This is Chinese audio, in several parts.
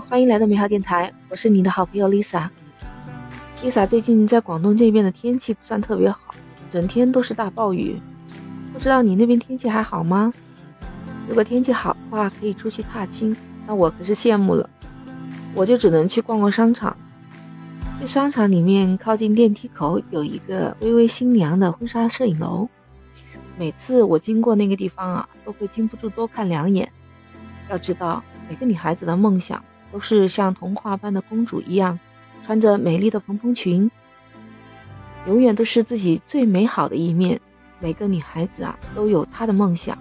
欢迎来到美好电台，我是你的好朋友 Lisa。Lisa 最近在广东这边的天气不算特别好，整天都是大暴雨。不知道你那边天气还好吗？如果天气好的话，可以出去踏青，那我可是羡慕了。我就只能去逛逛商场。这商场里面靠近电梯口有一个微微新娘的婚纱摄影楼，每次我经过那个地方啊，都会禁不住多看两眼。要知道。每个女孩子的梦想都是像童话般的公主一样，穿着美丽的蓬蓬裙，永远都是自己最美好的一面。每个女孩子啊，都有她的梦想，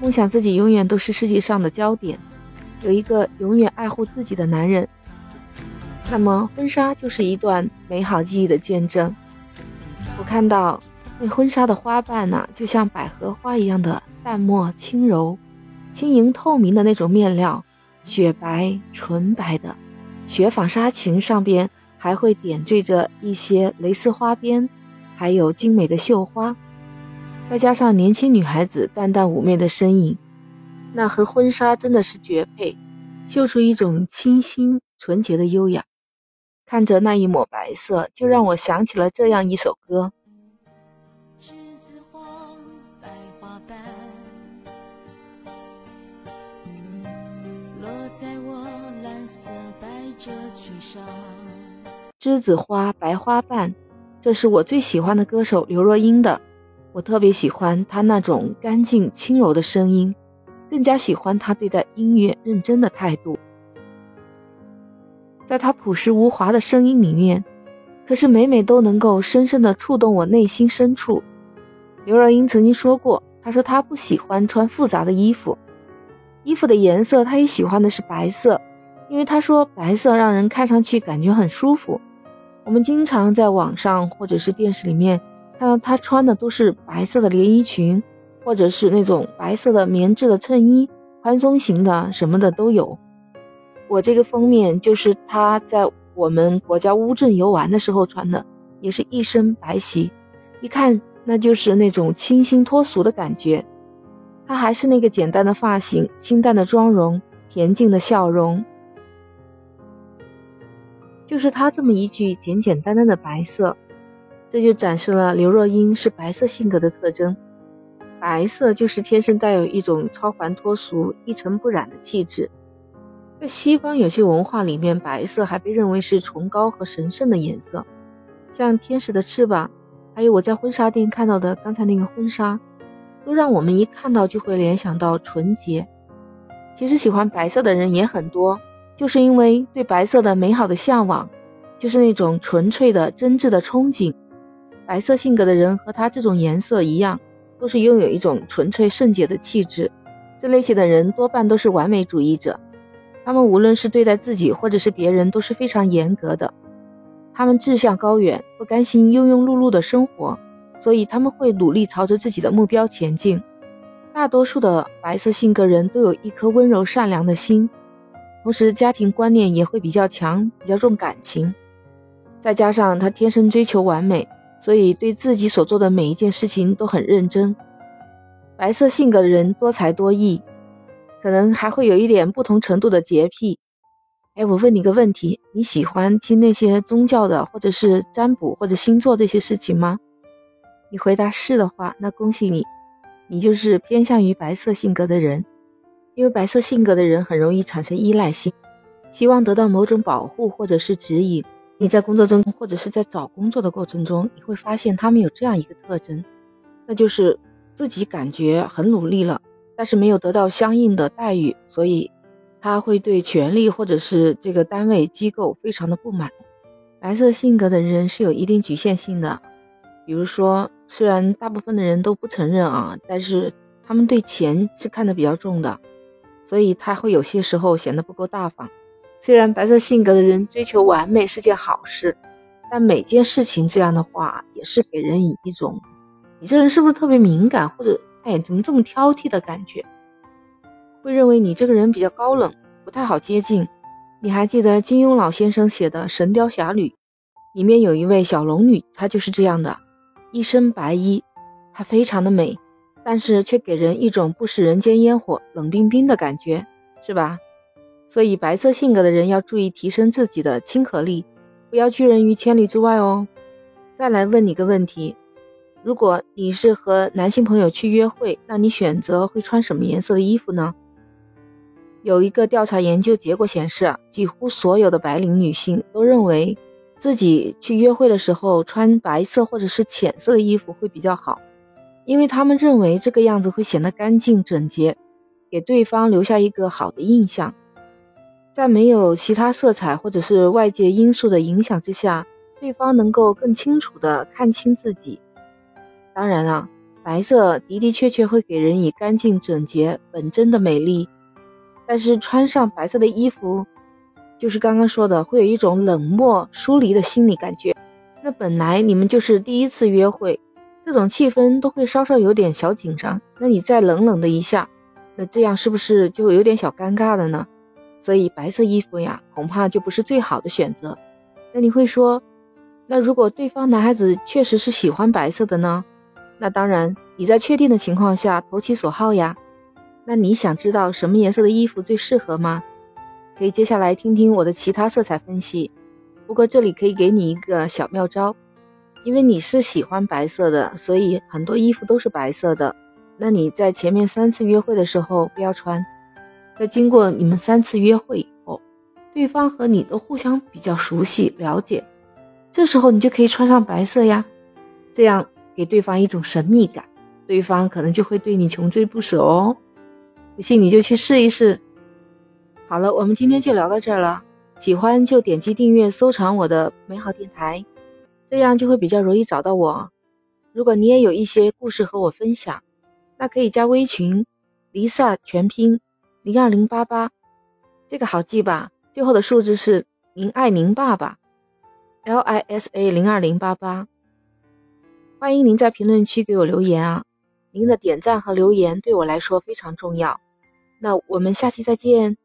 梦想自己永远都是世界上的焦点，有一个永远爱护自己的男人。那么，婚纱就是一段美好记忆的见证。我看到那婚纱的花瓣呢，就像百合花一样的淡漠轻柔。轻盈透明的那种面料，雪白纯白的雪纺纱裙上边还会点缀着一些蕾丝花边，还有精美的绣花，再加上年轻女孩子淡淡妩媚的身影，那和婚纱真的是绝配，绣出一种清新纯洁的优雅。看着那一抹白色，就让我想起了这样一首歌。栀子花白花瓣，这是我最喜欢的歌手刘若英的。我特别喜欢她那种干净轻柔的声音，更加喜欢她对待音乐认真的态度。在她朴实无华的声音里面，可是每每都能够深深的触动我内心深处。刘若英曾经说过，她说她不喜欢穿复杂的衣服，衣服的颜色她也喜欢的是白色，因为他说白色让人看上去感觉很舒服。我们经常在网上或者是电视里面看到她穿的都是白色的连衣裙，或者是那种白色的棉质的衬衣，宽松型的什么的都有。我这个封面就是她在我们国家乌镇游玩的时候穿的，也是一身白席，一看那就是那种清新脱俗的感觉。她还是那个简单的发型，清淡的妆容，恬静的笑容。就是他这么一句简简单单的白色，这就展示了刘若英是白色性格的特征。白色就是天生带有一种超凡脱俗、一尘不染的气质。在西方有些文化里面，白色还被认为是崇高和神圣的颜色，像天使的翅膀，还有我在婚纱店看到的刚才那个婚纱，都让我们一看到就会联想到纯洁。其实喜欢白色的人也很多。就是因为对白色的美好的向往，就是那种纯粹的真挚的憧憬。白色性格的人和他这种颜色一样，都是拥有一种纯粹圣洁的气质。这类型的人多半都是完美主义者，他们无论是对待自己或者是别人都是非常严格的。他们志向高远，不甘心庸庸碌碌的生活，所以他们会努力朝着自己的目标前进。大多数的白色性格人都有一颗温柔善良的心。同时，家庭观念也会比较强，比较重感情，再加上他天生追求完美，所以对自己所做的每一件事情都很认真。白色性格的人多才多艺，可能还会有一点不同程度的洁癖。哎，我问你个问题，你喜欢听那些宗教的，或者是占卜或者星座这些事情吗？你回答是的话，那恭喜你，你就是偏向于白色性格的人。因为白色性格的人很容易产生依赖性，希望得到某种保护或者是指引。你在工作中或者是在找工作的过程中，你会发现他们有这样一个特征，那就是自己感觉很努力了，但是没有得到相应的待遇，所以他会对权力或者是这个单位机构非常的不满。白色性格的人是有一定局限性的，比如说，虽然大部分的人都不承认啊，但是他们对钱是看得比较重的。所以他会有些时候显得不够大方。虽然白色性格的人追求完美是件好事，但每件事情这样的话也是给人以一种你这人是不是特别敏感，或者哎怎么这么挑剔的感觉，会认为你这个人比较高冷，不太好接近。你还记得金庸老先生写的《神雕侠侣》里面有一位小龙女，她就是这样的，一身白衣，她非常的美。但是却给人一种不食人间烟火、冷冰冰的感觉，是吧？所以白色性格的人要注意提升自己的亲和力，不要拒人于千里之外哦。再来问你个问题：如果你是和男性朋友去约会，那你选择会穿什么颜色的衣服呢？有一个调查研究结果显示，几乎所有的白领女性都认为自己去约会的时候穿白色或者是浅色的衣服会比较好，因为他们认为这个样子会显得干净整洁，给对方留下一个好的印象。在没有其他色彩或者是外界因素的影响之下，对方能够更清楚地看清自己。当然了，白色的的确确会给人以干净整洁、本真的美丽。但是穿上白色的衣服，就是刚刚说的，会有一种冷漠疏离的心理感觉。那本来你们就是第一次约会，这种气氛都会稍稍有点小紧张。那你再冷冷的一下，那这样是不是就有点小尴尬了呢？所以白色衣服呀，恐怕就不是最好的选择。那你会说，那如果对方男孩子确实是喜欢白色的呢？那当然，你在确定的情况下投其所好呀。那你想知道什么颜色的衣服最适合吗？可以接下来听听我的其他色彩分析。不过这里可以给你一个小妙招，因为你是喜欢白色的，所以很多衣服都是白色的。那你在前面三次约会的时候不要穿，在经过你们三次约会以后，对方和你都互相比较熟悉了解，这时候你就可以穿上白色呀，这样给对方一种神秘感，对方可能就会对你穷追不舍哦。不信你就去试一试。好了，我们今天就聊到这儿了。喜欢就点击订阅、收藏我的美好电台，这样就会比较容易找到我。如果你也有一些故事和我分享，那可以加微群：Lisa 全拼零二零八八，这个好记吧？最后的数字是您爱您爸爸，L I S A 零二零八八。欢迎您在评论区给我留言啊！您的点赞和留言对我来说非常重要。那我们下期再见。